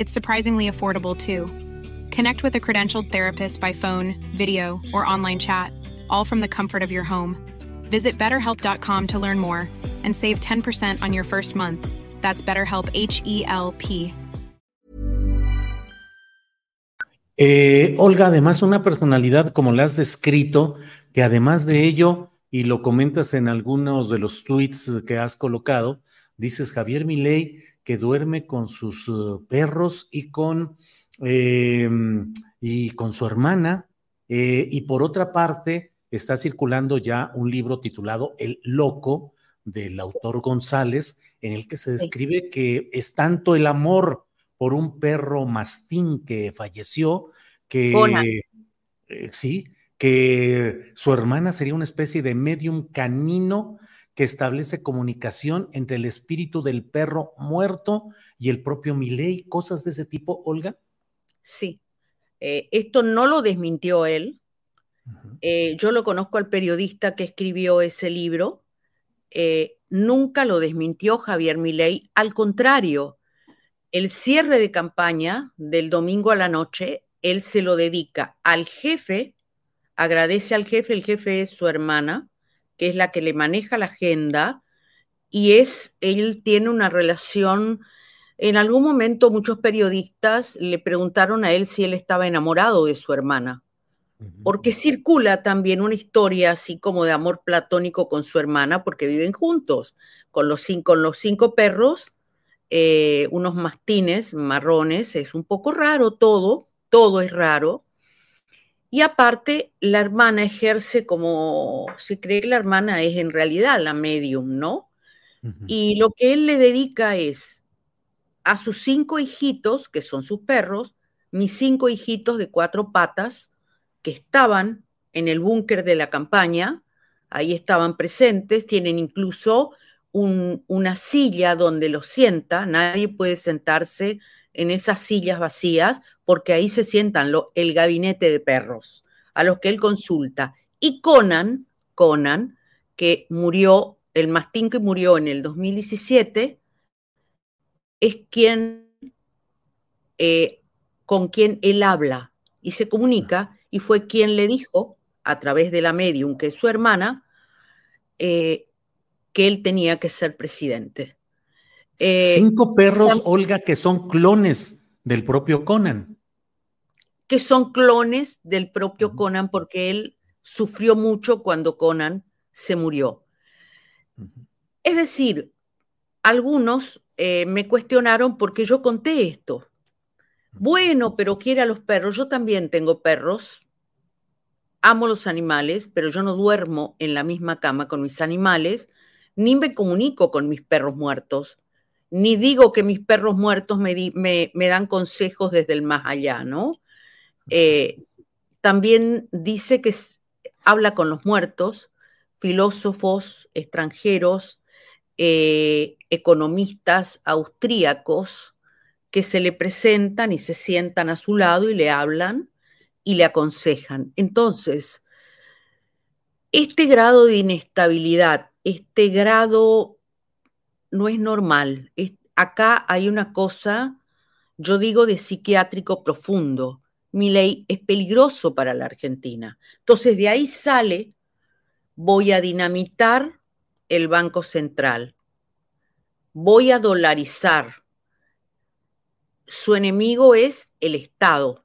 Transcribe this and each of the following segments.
It's surprisingly affordable too. Connect with a credentialed therapist by phone, video, or online chat, all from the comfort of your home. Visit betterhelp.com to learn more and save 10% on your first month. That's BetterHelp H E L P. Eh, Olga, además, una personalidad como la has descrito, que además de ello, y lo comentas en algunos de los tweets que has colocado, dices Javier Milei que duerme con sus uh, perros y con, eh, y con su hermana. Eh, y por otra parte, está circulando ya un libro titulado El Loco del autor González, en el que se describe que es tanto el amor por un perro mastín que falleció, que eh, sí, que su hermana sería una especie de medium canino que establece comunicación entre el espíritu del perro muerto y el propio Milei, cosas de ese tipo, Olga. Sí, eh, esto no lo desmintió él. Eh, yo lo conozco al periodista que escribió ese libro. Eh, nunca lo desmintió Javier Milei. Al contrario, el cierre de campaña del domingo a la noche, él se lo dedica al jefe, agradece al jefe, el jefe es su hermana, que es la que le maneja la agenda, y es, él tiene una relación, en algún momento muchos periodistas le preguntaron a él si él estaba enamorado de su hermana, porque circula también una historia así como de amor platónico con su hermana, porque viven juntos, con los cinco, con los cinco perros, eh, unos mastines marrones, es un poco raro todo, todo es raro, y aparte, la hermana ejerce como, se cree que la hermana es en realidad la medium, ¿no? Y lo que él le dedica es a sus cinco hijitos, que son sus perros, mis cinco hijitos de cuatro patas, que estaban en el búnker de la campaña, ahí estaban presentes, tienen incluso una silla donde los sienta, nadie puede sentarse en esas sillas vacías, porque ahí se sientan el gabinete de perros a los que él consulta. Y Conan, Conan, que murió, el mastín que murió en el 2017, es quien, eh, con quien él habla y se comunica, y fue quien le dijo, a través de la medium, que es su hermana, eh, que él tenía que ser presidente. Eh, Cinco perros, Olga, que son clones del propio Conan. Que son clones del propio Conan porque él sufrió mucho cuando Conan se murió. Es decir, algunos eh, me cuestionaron porque yo conté esto. Bueno, pero quiere a los perros. Yo también tengo perros. Amo los animales, pero yo no duermo en la misma cama con mis animales, ni me comunico con mis perros muertos ni digo que mis perros muertos me, me, dan consejos desde el más allá, ¿no? Eh, también dice que habla con los muertos, filósofos extranjeros, eh, economistas austríacos, que se le presentan y se sientan a su lado y le hablan y le aconsejan. Entonces, este grado de inestabilidad, este grado no es normal. acá hay una cosa, yo digo, de psiquiátrico profundo. Mi ley es peligroso para la Argentina. Entonces, de ahí sale, voy a dinamitar el Banco Central, voy a dolarizar. Su enemigo es el Estado.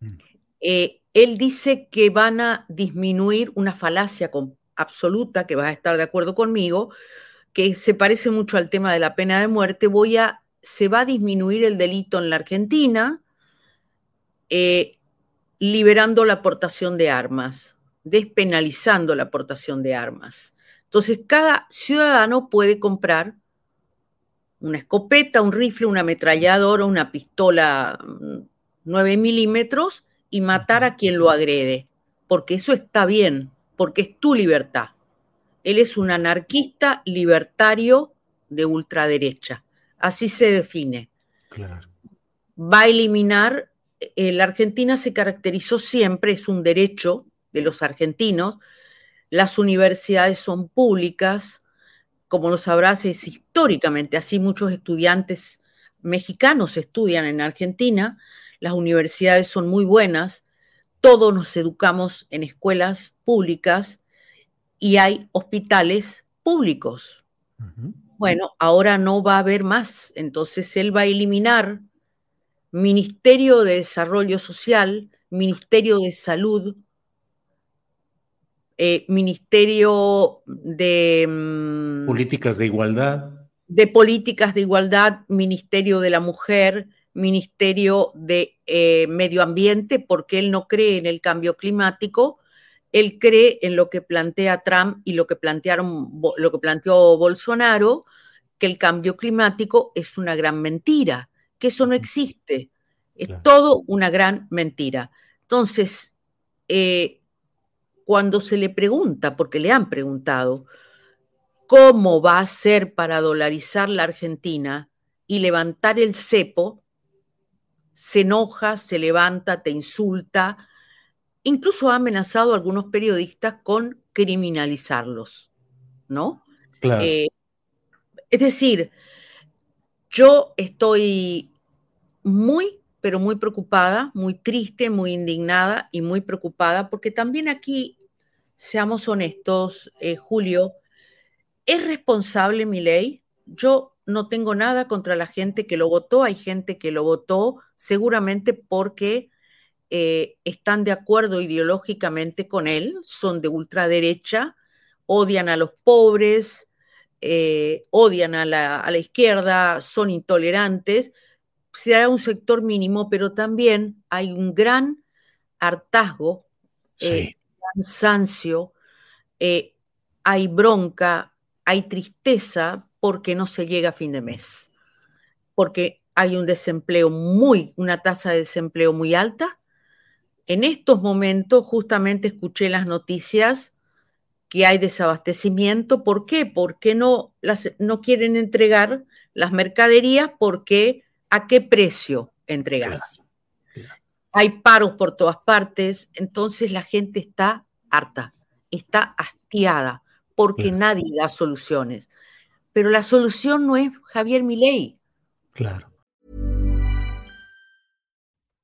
Mm. Eh, él dice que van a disminuir una falacia absoluta, que vas a estar de acuerdo conmigo, que se parece mucho al tema de la pena de muerte. Voy a, se va a disminuir el delito en la Argentina, eh, liberando la aportación de armas, despenalizando la aportación de armas. Entonces, cada ciudadano puede comprar una escopeta, un rifle, una ametralladora, una pistola 9 mm, milímetros y matar a quien lo agrede, porque eso está bien, porque es tu libertad. Él es un anarquista libertario de ultraderecha, así se define. Va a eliminar, eh, la Argentina se caracterizó siempre, es un derecho de los argentinos, las universidades son públicas, como lo sabrás, es históricamente así muchos estudiantes mexicanos estudian en Argentina, las universidades son muy buenas, todos nos educamos en escuelas públicas y hay hospitales públicos. Bueno, ahora no va a haber más, entonces él va a eliminar Ministerio de Desarrollo Social, Ministerio de Salud, eh, Ministerio de... Mm, políticas de Igualdad. De Políticas de Igualdad, Ministerio de la Mujer, Ministerio de eh, Medio Ambiente, porque él no cree en el cambio climático, él cree en lo que plantea Trump y lo que, plantearon, lo que planteó Bolsonaro, que el cambio climático es una gran mentira, que eso no existe, es todo una gran mentira. Entonces, eh, cuando se le pregunta, porque le han preguntado, cómo va a ser para dolarizar la Argentina y levantar el cepo, se enoja, se levanta, te insulta, incluso ha amenazado a algunos periodistas con criminalizarlos, ¿no? Claro. Eh, es decir, yo estoy muy pero muy preocupada, muy triste, muy indignada y muy preocupada, porque también aquí, seamos honestos, eh, Julio, ¿es responsable mi ley? Yo no tengo nada contra la gente que lo votó, hay gente que lo votó seguramente porque eh, están de acuerdo ideológicamente con él, son de ultraderecha, odian a los pobres, eh, odian a la, a la izquierda, son intolerantes, será un sector mínimo, pero también hay un gran hartazgo, eh, cansancio, hay bronca, hay tristeza porque no se llega a fin de mes, porque hay un desempleo muy, una tasa de desempleo muy alta. En estos momentos justamente escuché las noticias que hay desabastecimiento. ¿Por qué? Porque no, las, no quieren entregar las mercaderías porque a qué precio entregas. Hay paros por todas partes, entonces la gente está harta, está hastiada, porque nadie da soluciones. Pero la solución no es Javier Milei. Claro.